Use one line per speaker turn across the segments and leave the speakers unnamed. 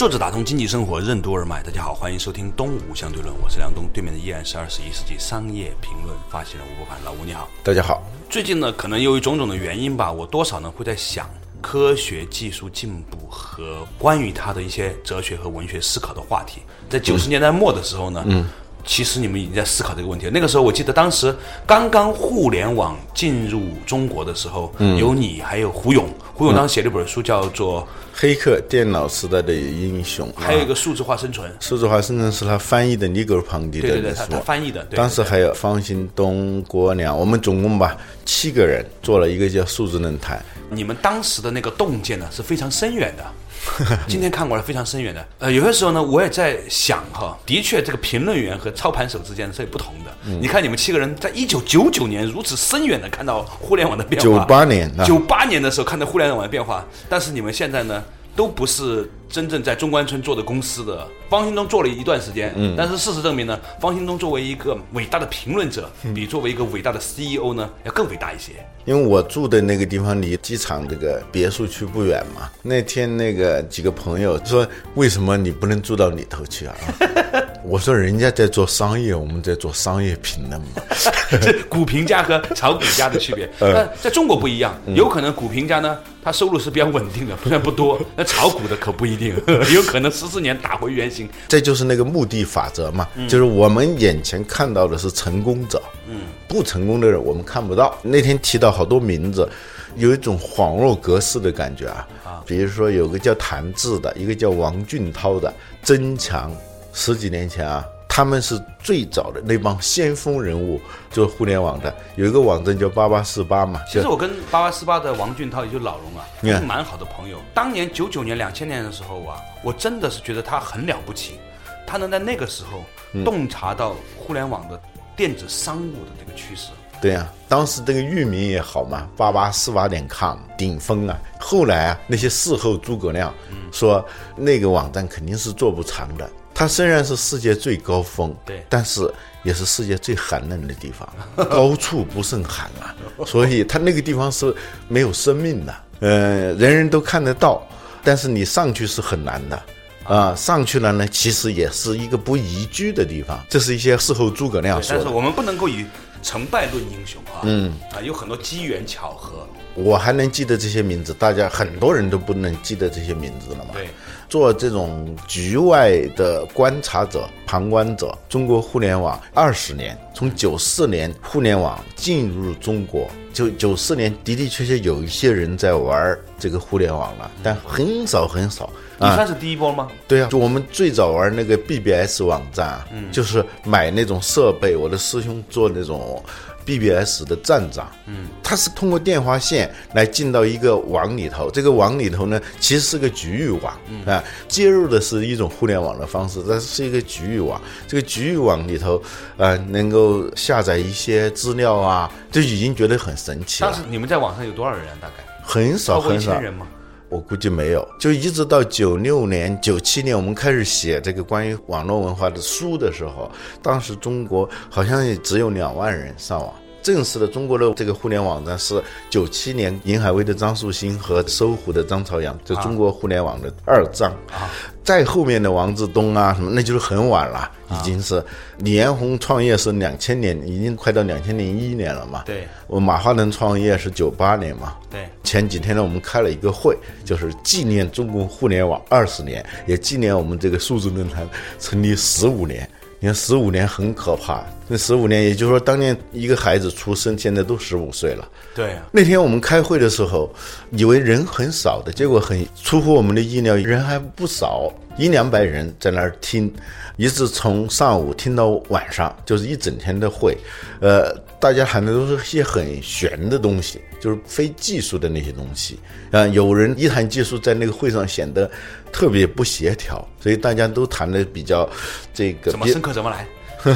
坐着打通经济生活任督二脉，大家好，欢迎收听东吴相对论，我是梁东，对面的依然是二十一世纪商业评论发起人吴伯凡，老吴你好。
大家好。
最近呢，可能由于种种的原因吧，我多少呢会在想科学技术进步和关于它的一些哲学和文学思考的话题。在九十年代末的时候呢，嗯。其实你们已经在思考这个问题了。那个时候，我记得当时刚刚互联网进入中国的时候，嗯有你，还有胡勇。胡永当时写了一本书，叫做《
黑客：电脑时代的英雄》，
还有一个《数字化生存》。
数字化生存是他翻译的尼格尔庞迪
的书，他翻译的。
当时还有方兴东、郭亮，我们总共吧七个人做了一个叫数字论坛。
你们当时的那个洞见呢是非常深远的。今天看过来非常深远的，呃，有些时候呢，我也在想哈，的确，这个评论员和操盘手之间是有不同的。你看你们七个人在一九九九年如此深远的看到互联网的变化，
九八年，
九八年的时候看到互联网的变化，但是你们现在呢？都不是真正在中关村做的公司的方兴东做了一段时间，嗯，但是事实证明呢，方兴东作为一个伟大的评论者，比作为一个伟大的 CEO 呢要更伟大一些。
因为我住的那个地方离机场这个别墅区不远嘛。那天那个几个朋友说，为什么你不能住到里头去啊？我说人家在做商业，我们在做商业评论嘛。
这股评家和炒股家的区别，那在中国不一样，有可能股评家呢。他收入是比较稳定的，虽然不多。那炒股的可不一定，有可能十四年打回原形。
这就是那个目的法则嘛，就是我们眼前看到的是成功者，嗯，不成功的人我们看不到。那天提到好多名字，有一种恍若隔世的感觉啊。啊，比如说有个叫谭志的，一个叫王俊涛的，曾强，十几年前啊。他们是最早的那帮先锋人物，做互联网的。有一个网站叫八八四八嘛。
其实我跟八八四八的王俊涛，也就老龙啊，是蛮好的朋友。当年九九年、两千年的时候啊，我真的是觉得他很了不起，他能在那个时候洞察到互联网的电子商务的这个趋势。
对呀，当时这个域名也好嘛，八八四八点 com 顶峰啊。后来啊，那些事后诸葛亮说那个网站肯定是做不长的。它虽然是世界最高峰，
对，
但是也是世界最寒冷的地方，高处不胜寒啊，所以它那个地方是没有生命的，呃，人人都看得到，但是你上去是很难的，啊，上去了呢，其实也是一个不宜居的地方，这是一些事后诸葛亮说
的。但是我们不能够以成败论英雄啊，嗯，啊，有很多机缘巧合。
我还能记得这些名字，大家很多人都不能记得这些名字了嘛。
对。
做这种局外的观察者、旁观者，中国互联网二十年，从九四年互联网进入中国，就九四年的的确确有一些人在玩这个互联网了，但很少很少。
你算是第一波吗？
对啊，就我们最早玩那个 BBS 网站，嗯，就是买那种设备，我的师兄做那种。BBS 的站长，嗯，他是通过电话线来进到一个网里头，这个网里头呢，其实是个局域网，啊，接入的是一种互联网的方式，但是一个局域网，这个局域网里头，呃，能够下载一些资料啊，就已经觉得很神奇了。
当时你们在网上有多少人？大概
很少很少
人吗？
我估计没有，就一直到九六年、九七年，我们开始写这个关于网络文化的书的时候，当时中国好像也只有两万人上网。正式的中国的这个互联网站是九七年银海威的张树新和搜狐的张朝阳，就中国互联网的二张。啊，再后面的王志东啊什么，那就是很晚了，已经是李彦宏创业是两千年，已经快到两千零一年了嘛。
对，
我马化腾创业是九八年嘛。
对，
前几天呢，我们开了一个会，就是纪念中国互联网二十年，也纪念我们这个数字论坛成立十五年。你看十五年很可怕。那十五年，也就是说，当年一个孩子出生，现在都十五岁了。
对啊，
那天我们开会的时候，以为人很少的，结果很出乎我们的意料，人还不少，一两百人在那儿听，一直从上午听到晚上，就是一整天的会。呃，大家谈的都是一些很玄的东西，就是非技术的那些东西。啊、有人一谈技术，在那个会上显得特别不协调，所以大家都谈的比较这个
怎么深刻怎么来。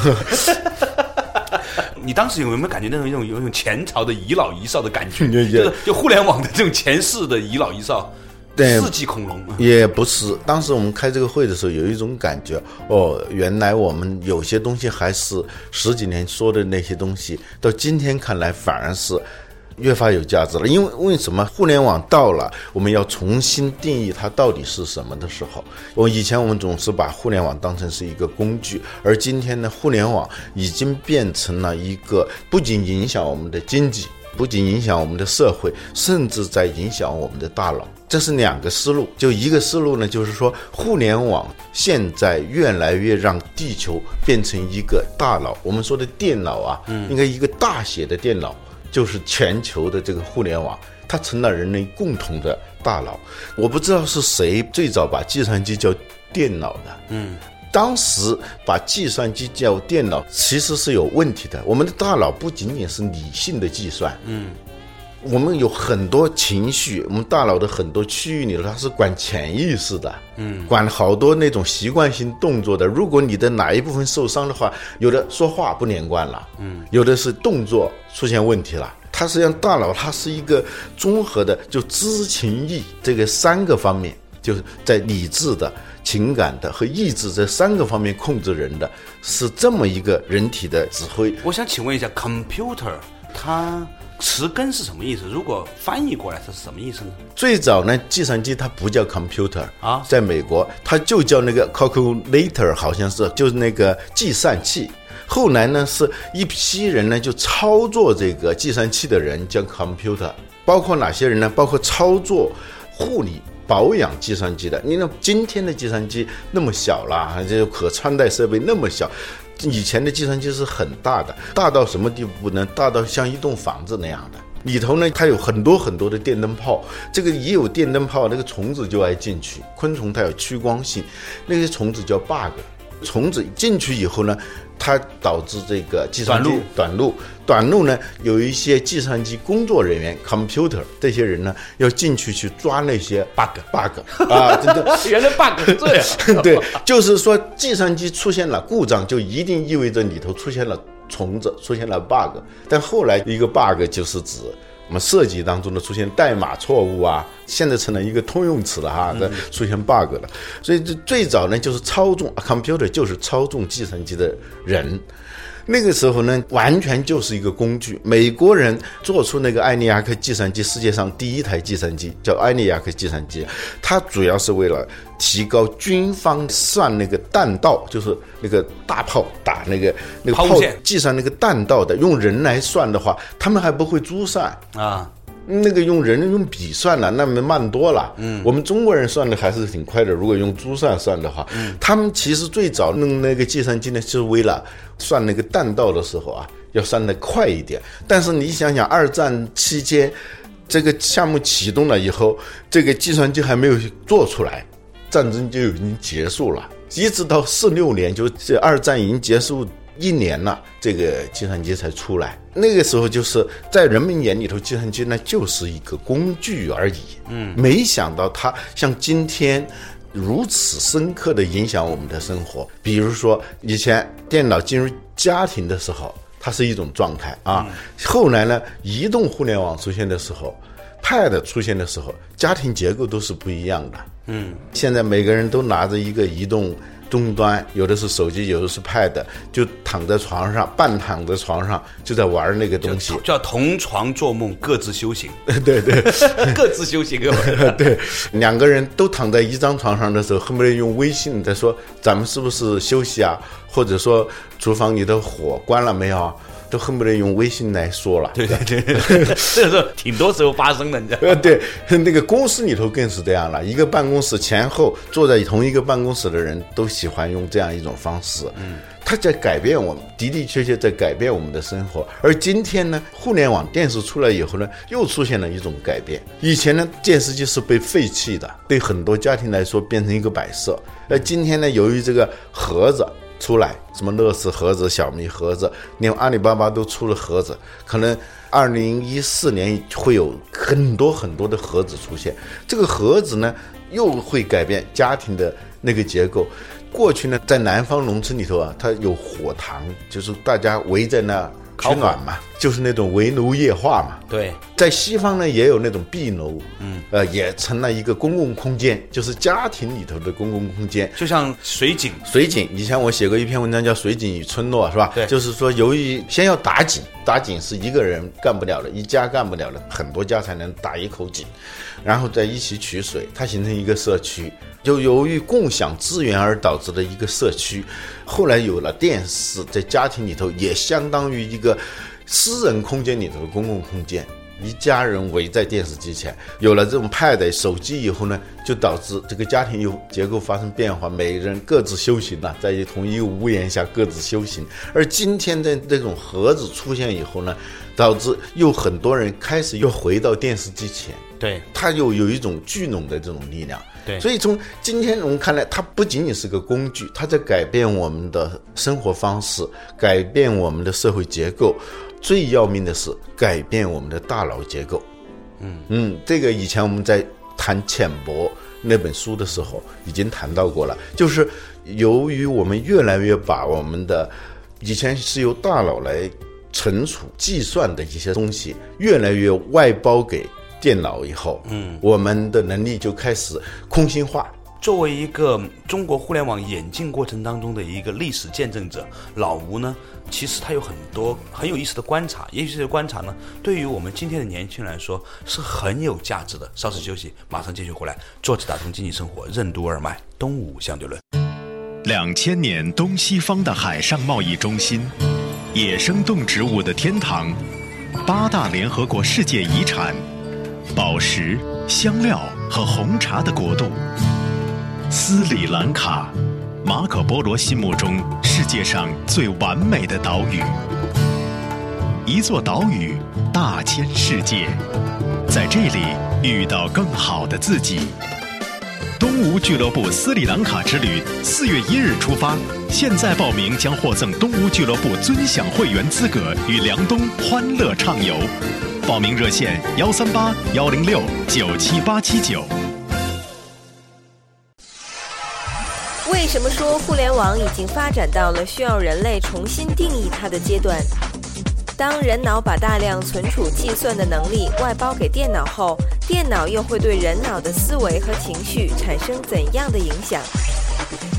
你当时有没有感觉那种一种有一种前朝的遗老遗少的感觉？就是就互联网的这种前世的遗老遗少，
对
世纪恐龙。
也不是，当时我们开这个会的时候，有一种感觉，哦，原来我们有些东西还是十几年说的那些东西，到今天看来反而是越发有价值了。因为为什么互联网到了，我们要重新定义它到底是什么的时候，我以前我们总是把互联网当成是一个工具，而今天呢，互联网已经变成了一个不仅影响我们的经济。不仅影响我们的社会，甚至在影响我们的大脑。这是两个思路。就一个思路呢，就是说，互联网现在越来越让地球变成一个大脑。我们说的电脑啊，应该一个大写的电脑，就是全球的这个互联网，它成了人类共同的大脑。我不知道是谁最早把计算机叫电脑的，嗯。当时把计算机叫电脑，其实是有问题的。我们的大脑不仅仅是理性的计算，嗯，我们有很多情绪，我们大脑的很多区域里头，它是管潜意识的，嗯，管好多那种习惯性动作的。如果你的哪一部分受伤的话，有的说话不连贯了，嗯，有的是动作出现问题了。它实际上大脑它是一个综合的，就知情意这个三个方面，就是在理智的。情感的和意志这三个方面控制人的，是这么一个人体的指挥。
我想请问一下，computer 它词根是什么意思？如果翻译过来，它是什么意思呢？
最早呢，计算机它不叫 computer
啊
在美国它就叫那个 calculator，好像是就是那个计算器。后来呢，是一批人呢就操作这个计算器的人叫 computer，包括哪些人呢？包括操作护理。保养计算机的，你那今天的计算机那么小了，这可穿戴设备那么小，以前的计算机是很大的，大到什么地步呢？大到像一栋房子那样的，里头呢它有很多很多的电灯泡，这个一有电灯泡，那个虫子就爱进去。昆虫它有趋光性，那些虫子叫 bug，虫子进去以后呢，它导致这个计算机
短路
短路，短路呢，有一些计算机工作人员 computer 这些人呢，要进去去抓那些
bug
bug 啊，真的。
原来 bug 是这样。
对，就是说计算机出现了故障，就一定意味着里头出现了虫子，出现了 bug。但后来一个 bug 就是指我们设计当中的出现代码错误啊，现在成了一个通用词了哈，这出现 bug 了。所以这最早呢，就是操纵 computer 就是操纵计算机的人。那个时候呢，完全就是一个工具。美国人做出那个埃尼亚克计算机，世界上第一台计算机叫埃尼亚克计算机，它主要是为了提高军方算那个弹道，就是那个大炮打那个那个炮计算那个弹道的，用人来算的话，他们还不会珠算。
啊，
那个用人用笔算了，那么慢多了。嗯，我们中国人算的还是挺快的。如果用珠算算的话，嗯，他们其实最早弄那个计算机呢，就是为了算那个弹道的时候啊，要算的快一点。但是你想想，二战期间这个项目启动了以后，这个计算机还没有做出来，战争就已经结束了。一直到四六年，就这二战已经结束一年了，这个计算机才出来。那个时候就是在人们眼里头，计算机呢就是一个工具而已。嗯，没想到它像今天如此深刻的影响我们的生活。比如说，以前电脑进入家庭的时候，它是一种状态啊。后来呢，移动互联网出现的时候，Pad 出现的时候，家庭结构都是不一样的。嗯，现在每个人都拿着一个移动终端，有的是手机，有的是 Pad，就躺在床上，半躺在床上就在玩那个东西。
叫同床做梦，各自修行，
对对
各自修行，各位。
对，两个人都躺在一张床上的时候，恨不得用微信在说咱们是不是休息啊，或者说厨房里的火关了没有啊，都恨不得用微信来说了。
对对对，这个是挺多时候发生的，你知道吗？
呃，对，那个公司里头更是这样了。一个办公室前后坐在同一个办公室的人都喜欢用这样一种方式。嗯，它在改变我们，的的确确在改变我们的生活。而今天呢，互联网电视出来以后呢，又出现了一种改变。以前呢，电视机是被废弃的，对很多家庭来说变成一个摆设。而今天呢，由于这个盒子出来，什么乐视盒子、小米盒子，连阿里巴巴都出了盒子，可能二零一四年会有很多很多的盒子出现。这个盒子呢，又会改变家庭的那个结构。过去呢，在南方农村里头啊，它有火塘，就是大家围在那取暖嘛，就是那种围炉夜话嘛。
对，
在西方呢，也有那种壁炉，嗯，呃，也成了一个公共空间，就是家庭里头的公共空间。
就像水井，
水井，以前我写过一篇文章叫《水井与村落》，是吧？
对
就是说，由于先要打井，打井是一个人干不了的，一家干不了的，很多家才能打一口井，然后再一起取水，它形成一个社区。就由于共享资源而导致的一个社区，后来有了电视，在家庭里头也相当于一个私人空间里头的公共空间。一家人围在电视机前，有了这种 pad 手机以后呢，就导致这个家庭又结构发生变化，每人各自修行了，在同一个屋檐下各自修行。而今天的这种盒子出现以后呢，导致又很多人开始又回到电视机前，
对
它又有一种聚拢的这种力量。
对
所以从今天我们看来，它不仅仅是个工具，它在改变我们的生活方式，改变我们的社会结构。最要命的是改变我们的大脑结构。嗯嗯，这个以前我们在谈《浅薄》那本书的时候已经谈到过了，就是由于我们越来越把我们的以前是由大脑来存储、计算的一些东西，越来越外包给电脑以后，嗯，我们的能力就开始空心化。
作为一个中国互联网演进过程当中的一个历史见证者，老吴呢，其实他有很多很有意思的观察，也许这些观察呢，对于我们今天的年轻人来说是很有价值的。稍事休息，马上继续回来。坐着打通经济生活，任督二脉，东吴相对论。
两千年东西方的海上贸易中心，野生动植物的天堂，八大联合国世界遗产，宝石、香料和红茶的国度——斯里兰卡，马可波罗心目中世界上最完美的岛屿。一座岛屿大千世界，在这里遇到更好的自己。东吴俱乐部斯里兰卡之旅，四月一日出发，现在报名将获赠东吴俱乐部尊享会员资格，与梁冬欢乐畅游。报名热线：幺三八幺零六九七八七九。
为什么说互联网已经发展到了需要人类重新定义它的阶段？当人脑把大量存储计算的能力外包给电脑后，电脑又会对人脑的思维和情绪产生怎样的影响？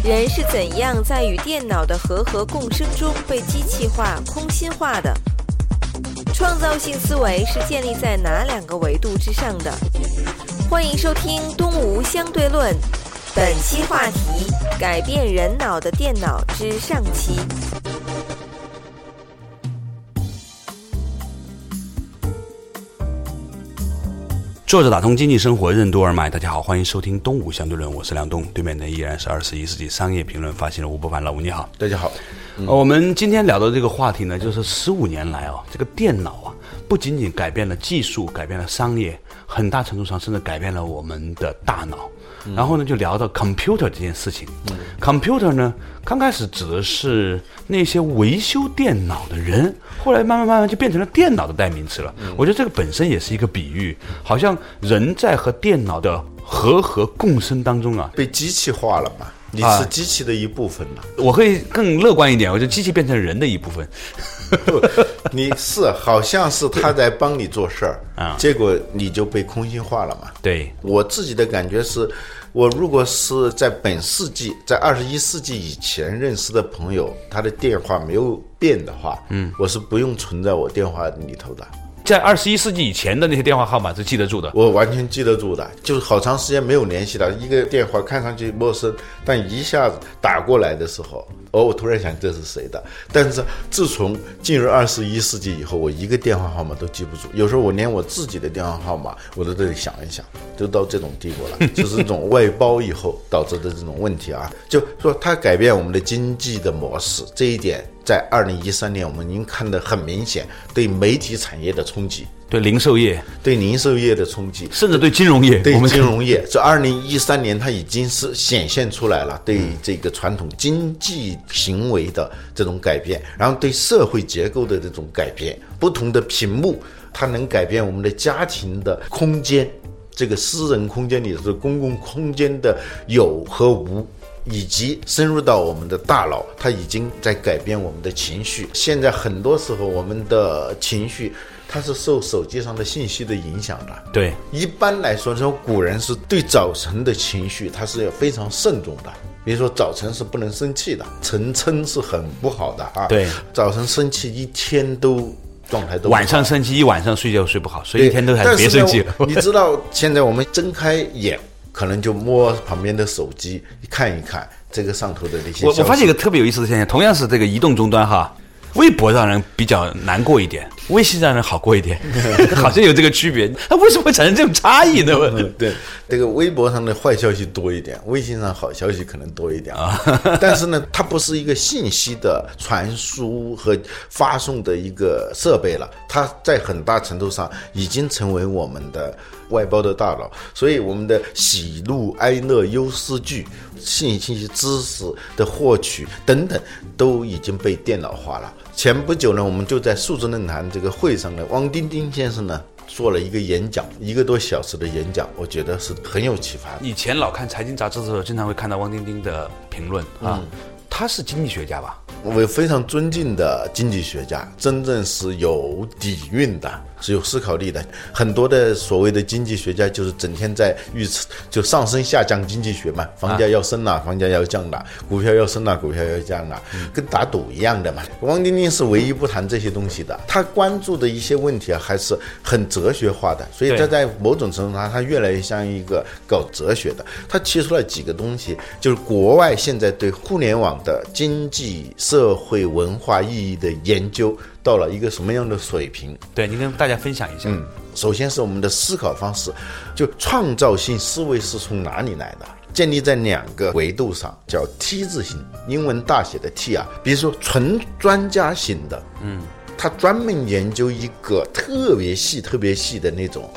人是怎样在与电脑的和合共生中被机器化、空心化的？创造性思维是建立在哪两个维度之上的？欢迎收听《东吴相对论》，本期话题：改变人脑的电脑之上期。
作者打通经济生活，任督二脉。大家好，欢迎收听《东吴相对论》，我是梁东，对面的依然是二十一世纪商业评论发行人吴伯凡。老吴你好，
大家好，
呃我们今天聊的这个话题呢，就是十五年来啊，这个电脑啊，不仅仅改变了技术，改变了商业，很大程度上甚至改变了我们的大脑。然后呢，就聊到 computer 这件事情。computer 呢，刚开始指的是那些维修电脑的人，后来慢慢慢慢就变成了电脑的代名词了。我觉得这个本身也是一个比喻，好像人在和电脑的和合共生当中啊，
被机器化了嘛？你
啊
是机器的一部分了。
我会更乐观一点，我觉得机器变成人的一部分。
不，你是好像是他在帮你做事儿
啊
结果你就被空心化了嘛。
对，
我自己的感觉是，我如果是在本世纪，在二十一世纪以前认识的朋友，他的电话没有变的话，嗯，我是不用存在我电话里头的，
在二十一世纪以前的那些电话号码是记得住的。
我完全记得住的。就是好长时间没有联系了，一个电话看上去陌生，但一下子打过来的时候，哦，我突然想这是谁的。但是自从进入二十一世纪以后，我一个电话号码都记不住，有时候我连我自己的电话号码我都得想一想，都到这种地步了。就是这种外包以后导致的这种问题啊，就说它改变我们的经济的模式，这一点在二零一三年我们已经看得很明显，对媒体产业的冲击。
对零售业，
对零售业的冲击，
甚至对金融业，
对金融业，这二零一三年它已经是显现出来了，对这个传统经济行为的这种改变，然后对社会结构的这种改变，不同的屏幕，它能改变我们的家庭的空间，这个私人空间里的公共空间的有和无，以及深入到我们的大脑，它已经在改变我们的情绪。现在很多时候，我们的情绪。它是受手机上的信息的影响的。
对，
一般来说，这种古人是对早晨的情绪，他是要非常慎重的。比如说，早晨是不能生气的，晨嗔是很不好的啊。
对，
早晨生气一天都状态都。
晚上生气一晚上睡觉睡不好，所以一天都还是别生气。
你知道，现在我们睁开眼，可能就摸旁边的手机看一看这个上头的那些。
我我发现一个特别有意思的现象，同样是这个移动终端哈。微博让人比较难过一点，微信让人好过一点，好像有这个区别。它为什么会产生这种差异呢？
对，这个微博上的坏消息多一点，微信上好消息可能多一点啊。但是呢，它不是一个信息的传输和发送的一个设备了，它在很大程度上已经成为我们的外包的大佬。所以，我们的喜怒哀乐忧思惧、信息信息、知识的获取等等，都已经被电脑化了。前不久呢，我们就在数字论坛这个会上呢，汪丁丁先生呢做了一个演讲，一个多小时的演讲，我觉得是很有启发。
以前老看财经杂志的时候，经常会看到汪丁丁的评论啊，他是经济学家吧？
我非常尊敬的经济学家，真正是有底蕴的。是有思考力的，很多的所谓的经济学家就是整天在预测，就上升下降经济学嘛，房价要升了，房价要降了，股票要升了，股票要降了，跟打赌一样的嘛。汪丁丁是唯一不谈这些东西的，他关注的一些问题啊，还是很哲学化的，所以他在某种程度上，他越来越像一个搞哲学的。他提出了几个东西，就是国外现在对互联网的经济社会文化意义的研究。到了一个什么样的水平？
对，您跟大家分享一下。
嗯，首先是我们的思考方式，就创造性思维是从哪里来的？建立在两个维度上，叫 T 字形，英文大写的 T 啊。比如说纯专家型的，嗯，他专门研究一个特别细、特别细的那种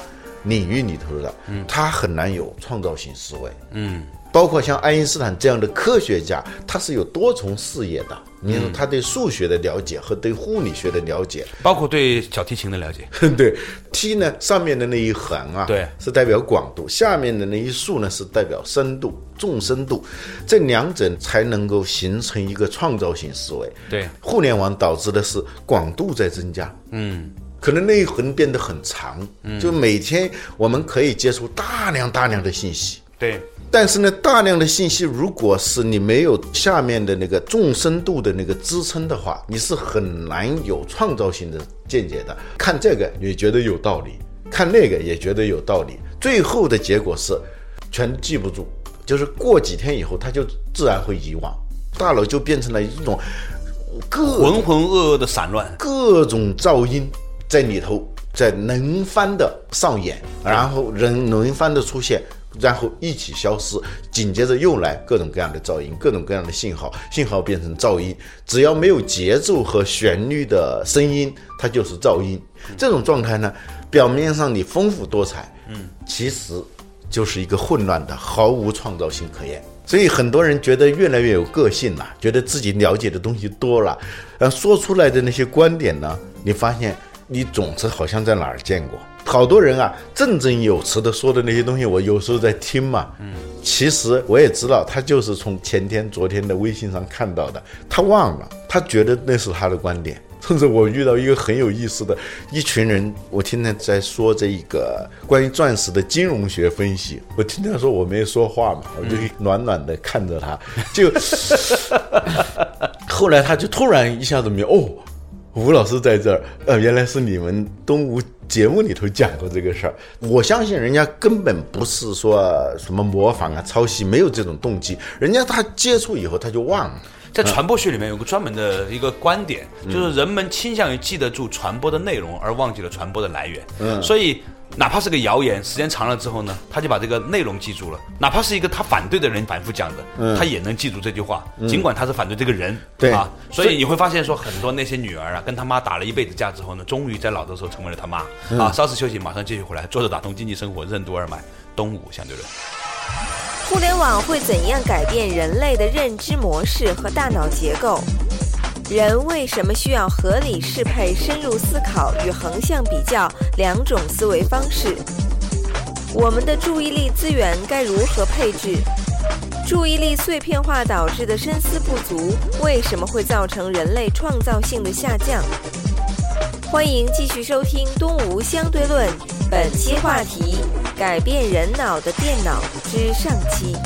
领域里头的，嗯，他很难有创造性思维，嗯。包括像爱因斯坦这样的科学家，他是有多重视野的。你说他对数学的了解和对物理学的了解，
包括对小提琴的了解。
对，T 呢上面的那一横啊，
对，
是代表广度；下面的那一竖呢是代表深度、纵深度。这两者才能够形成一个创造性思维。
对，
互联网导致的是广度在增加。嗯，可能那一横变得很长。嗯，就每天我们可以接触大量大量的信息。
对。
但是呢，大量的信息，如果是你没有下面的那个纵深度的那个支撑的话，你是很难有创造性的见解的。看这个也觉得有道理，看那个也觉得有道理，最后的结果是全记不住，就是过几天以后，他就自然会遗忘，大脑就变成了一种各
浑浑噩噩的散乱，
各种噪音在里头在轮番的上演，然后人轮番的出现。然后一起消失，紧接着又来各种各样的噪音，各种各样的信号，信号变成噪音。只要没有节奏和旋律的声音，它就是噪音。这种状态呢，表面上你丰富多彩，嗯，其实就是一个混乱的，毫无创造性可言。所以很多人觉得越来越有个性了，觉得自己了解的东西多了，呃，说出来的那些观点呢，你发现你总是好像在哪儿见过。好多人啊，振振有词的说的那些东西，我有时候在听嘛。嗯，其实我也知道，他就是从前天、昨天的微信上看到的，他忘了，他觉得那是他的观点。甚至我遇到一个很有意思的一群人，我天天在说这一个关于钻石的金融学分析，我听他说我没说话嘛，我就暖暖的看着他，就 后来他就突然一下子明哦。吴老师在这儿，呃，原来是你们东吴节目里头讲过这个事儿。我相信人家根本不是说什么模仿啊、抄袭，没有这种动机。人家他接触以后他就忘了。
在传播学里面有个专门的一个观点，就是人们倾向于记得住传播的内容，而忘记了传播的来源。嗯，所以哪怕是个谣言，时间长了之后呢，他就把这个内容记住了。哪怕是一个他反对的人反复讲的，他也能记住这句话，尽管他是反对这个人。
对
啊，所以你会发现说，很多那些女儿啊，跟他妈打了一辈子架之后呢，终于在老的时候成为了他妈。啊，稍事休息，马上继续回来。坐着打通经济生活，任督二脉，东吴相对论。
互联网会怎样改变人类的认知模式和大脑结构？人为什么需要合理适配深入思考与横向比较两种思维方式？我们的注意力资源该如何配置？注意力碎片化导致的深思不足，为什么会造成人类创造性的下降？欢迎继续收听《东吴相对论》，本期话题：改变人脑的电脑之上期。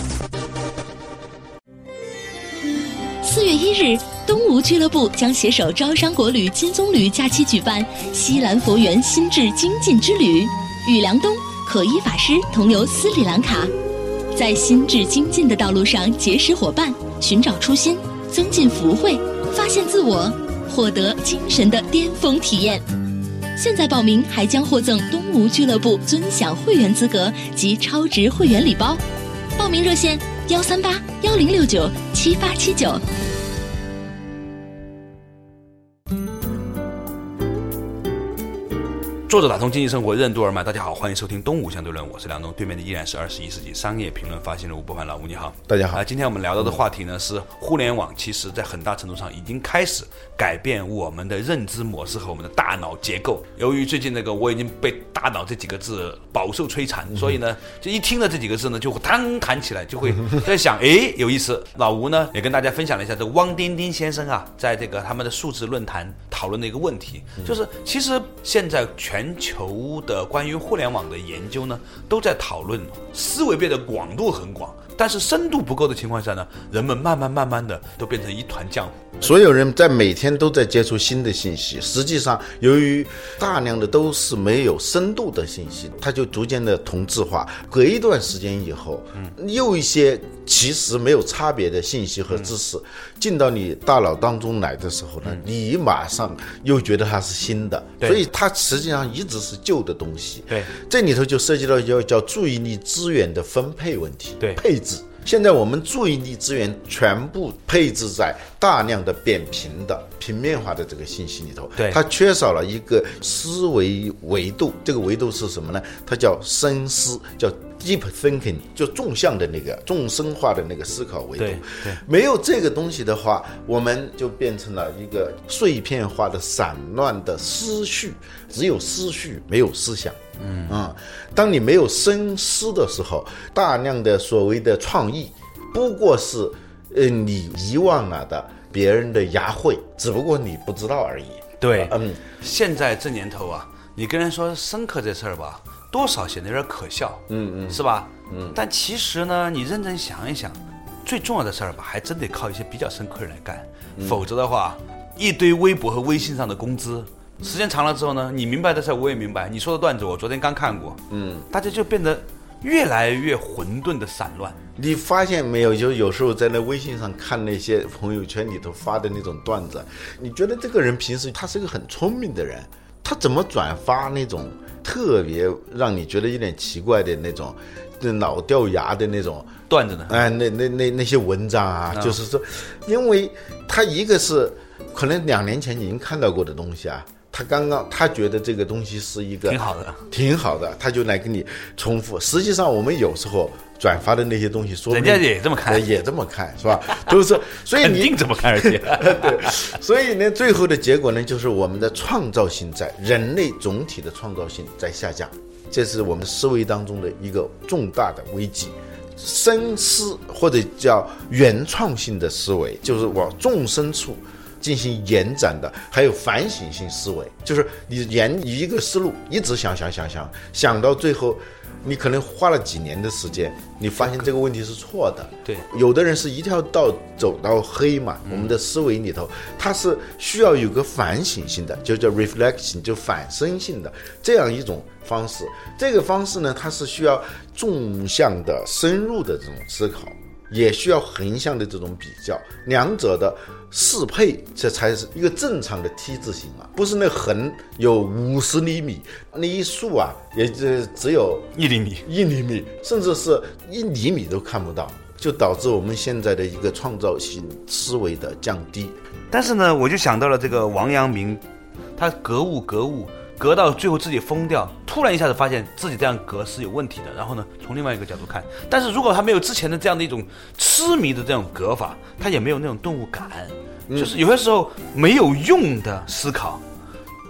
四月一日，东吴俱乐部将携手招商国旅、金棕榈假期举办西兰佛缘心智精进之旅，与梁冬、可依法师同游斯里兰卡，在心智精进的道路上结识伙伴，寻找初心，增进福慧，发现自我，获得精神的巅峰体验。现在报名还将获赠东吴俱乐部尊享会员资格及超值会员礼包，报名热线幺三八幺零六九七八七九。
作者打通经济生活任督二脉，大家好，欢迎收听《东吴相对论》，我是梁东，对面的依然是二十一世纪商业评论发行人吴伯凡老吴，你好，
大家好
啊，今天我们聊到的话题呢是互联网，其实在很大程度上已经开始改变我们的认知模式和我们的大脑结构。由于最近那个我已经被“大脑”这几个字饱受摧残，所以呢，就一听到这几个字呢，就会弹弹起来，就会在想，哎，有意思。老吴呢也跟大家分享了一下这个汪丁丁先生啊，在这个他们的数字论坛讨论的一个问题，就是其实现在全球的关于互联网的研究呢，都在讨论思维变得广度很广，但是深度不够的情况下呢，人们慢慢慢慢的都变成一团浆糊。
所有人在每天都在接触新的信息，实际上由于大量的都是没有深度的信息，它就逐渐的同质化。隔一段时间以后，嗯又一些其实没有差别的信息和知识进到你大脑当中来的时候呢，你马上又觉得它是新的，
对
所以它实际上一直是旧的东西。
对，
这里头就涉及到叫叫注意力资源的分配问题，
对
配置。现在我们注意力资源全部配置在大量的扁平的平面化的这个信息里头，
对
它缺少了一个思维维度。这个维度是什么呢？它叫深思，叫 deep thinking，就纵向的那个纵深化的那个思考维度
对对。
没有这个东西的话，我们就变成了一个碎片化的、散乱的思绪，只有思绪，没有思想。嗯啊，当你没有深思的时候，大量的所谓的创意，不过是呃你遗忘了的别人的牙慧，只不过你不知道而已。
对
嗯，
现在这年头啊，你跟人说深刻这事儿吧，多少显得有点可笑，嗯嗯，是吧？嗯，但其实呢，你认真想一想，最重要的事儿吧，还真得靠一些比较深刻的人来干，否则的话，一堆微博和微信上的工资。时间长了之后呢，你明白的事儿我也明白，你说的段子我昨天刚看过，嗯，大家就变得越来越混沌的散乱。
你发现没有？就有时候在那微信上看那些朋友圈里头发的那种段子，你觉得这个人平时他是个很聪明的人，他怎么转发那种特别让你觉得有点奇怪的那种，就脑掉牙的那种
段子呢？
哎，那那那那些文章啊，就是说，因为他一个是可能两年前已经看到过的东西啊，他刚刚他觉得这个东西是一个
挺好的，
挺好的，他就来跟你重复。实际上，我们有时候转发的那些东西，说
人家也这么看
呃也这么看，是吧？都是，所以你
肯定这么看，而 且
对，所以呢，最后的结果呢，就是我们的创造性在人类总体的创造性在下降，这是我们思维当中的一个重大的危机。深思或者叫原创性的思维，就是往纵深处进行延展的，还有反省性思维，就是你沿一个思路一直想想想想想到最后，你可能花了几年的时间，你发现这个问题是错的。
对
有的人是一条道走到黑嘛，我们的思维里头，它是需要有个反省性的，就叫 reflection，就反身性的这样一种方式。这个方式呢，它是需要纵向的、深入的这种思考。也需要横向的这种比较，两者的适配，这才是一个正常的 T 字形啊，不是那横有五十厘米，那一竖啊，也就只有
一厘米。
一厘米，甚至是一厘米都看不到，就导致我们现在的一个创造性思维的降低。
但是呢，我就想到了这个王阳明，他格物格物，格到最后自己疯掉，突然一下子发现自己这样隔是有问题的。然后呢，从另外一个角度看，但是如果他没有之前的这样的一种痴迷的这种隔法，他也没有那种顿悟感，就是有些时候没有用的思考。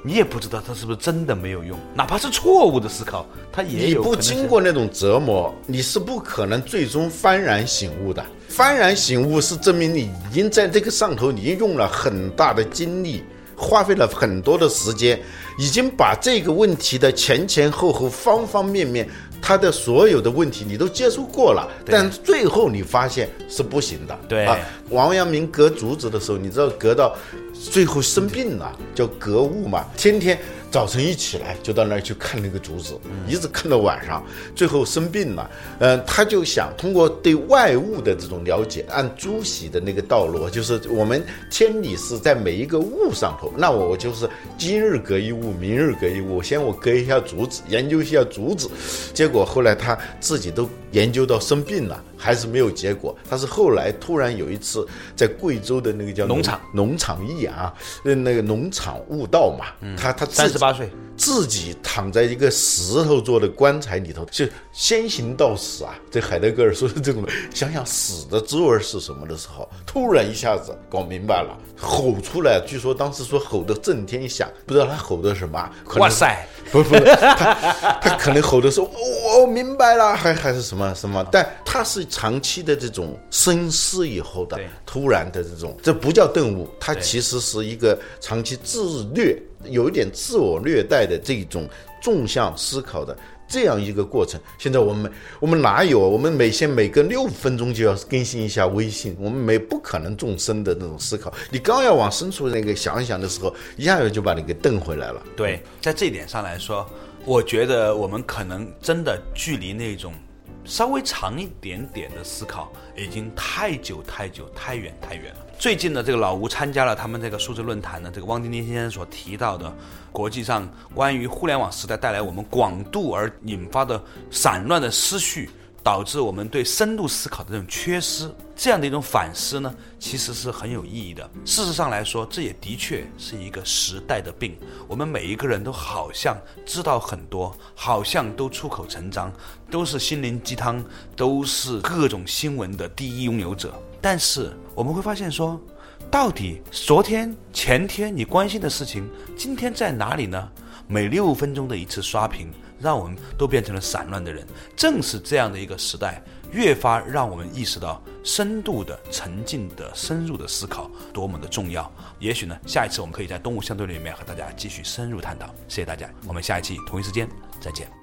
你也不知道他是不是真的没有用，哪怕是错误的思考，他也有。
你不经过那种折磨，你是不可能最终幡然醒悟的。幡然醒悟是证明你已经在这个上头，你用了很大的精力，花费了很多的时间，已经把这个问题的前前后后、方方面面，他的所有的问题你都接触过了，但最后你发现是不行的。
对
啊，王阳明割竹子的时候，你知道隔到。最后生病了，叫格物嘛，天天早晨一起来就到那儿去看那个竹子，一直看到晚上，最后生病了。嗯，他就想通过对外物的这种了解，按朱熹的那个道路，就是我们天理是在每一个物上头。那我就是今日隔一物，明日隔一物，先我隔一下竹子，研究一下竹子，结果后来他自己都研究到生病了。还是没有结果。他是后来突然有一次在贵州的那个叫
农场
农场义啊，那那个农场悟道嘛，他他
三十八岁
自己躺在一个石头做的棺材里头，就先行到死啊。这海德格尔说的这种，想想死的滋味是什么的时候，突然一下子搞明白了，吼出来。据说当时说吼得震天响，不知道他吼的什么。
哇塞！
不不，他他可能吼的时候，我明白了，还还是什么什么，但他是长期的这种深思以后的突然的这种，这不叫顿悟，他其实是一个长期自虐，有一点自我虐待的这种纵向思考的。这样一个过程，现在我们我们哪有？我们每天每隔六分钟就要更新一下微信，我们没不可能纵深的那种思考。你刚要往深处那个想一想的时候，一下子就把你给瞪回来了。
对，在这一点上来说，我觉得我们可能真的距离那种稍微长一点点的思考，已经太久太久太远太远了。最近呢，这个老吴参加了他们这个数字论坛呢这个汪丁丁先生所提到的国际上关于互联网时代带来我们广度而引发的散乱的思绪，导致我们对深度思考的这种缺失，这样的一种反思呢，其实是很有意义的。事实上来说，这也的确是一个时代的病。我们每一个人都好像知道很多，好像都出口成章，都是心灵鸡汤，都是各种新闻的第一拥有者。但是我们会发现说，到底昨天、前天你关心的事情，今天在哪里呢？每六分钟的一次刷屏，让我们都变成了散乱的人。正是这样的一个时代，越发让我们意识到深度的、沉静的、深入的思考多么的重要。也许呢，下一次我们可以在动物相对论里面和大家继续深入探讨。谢谢大家，我们下一期同一时间再见。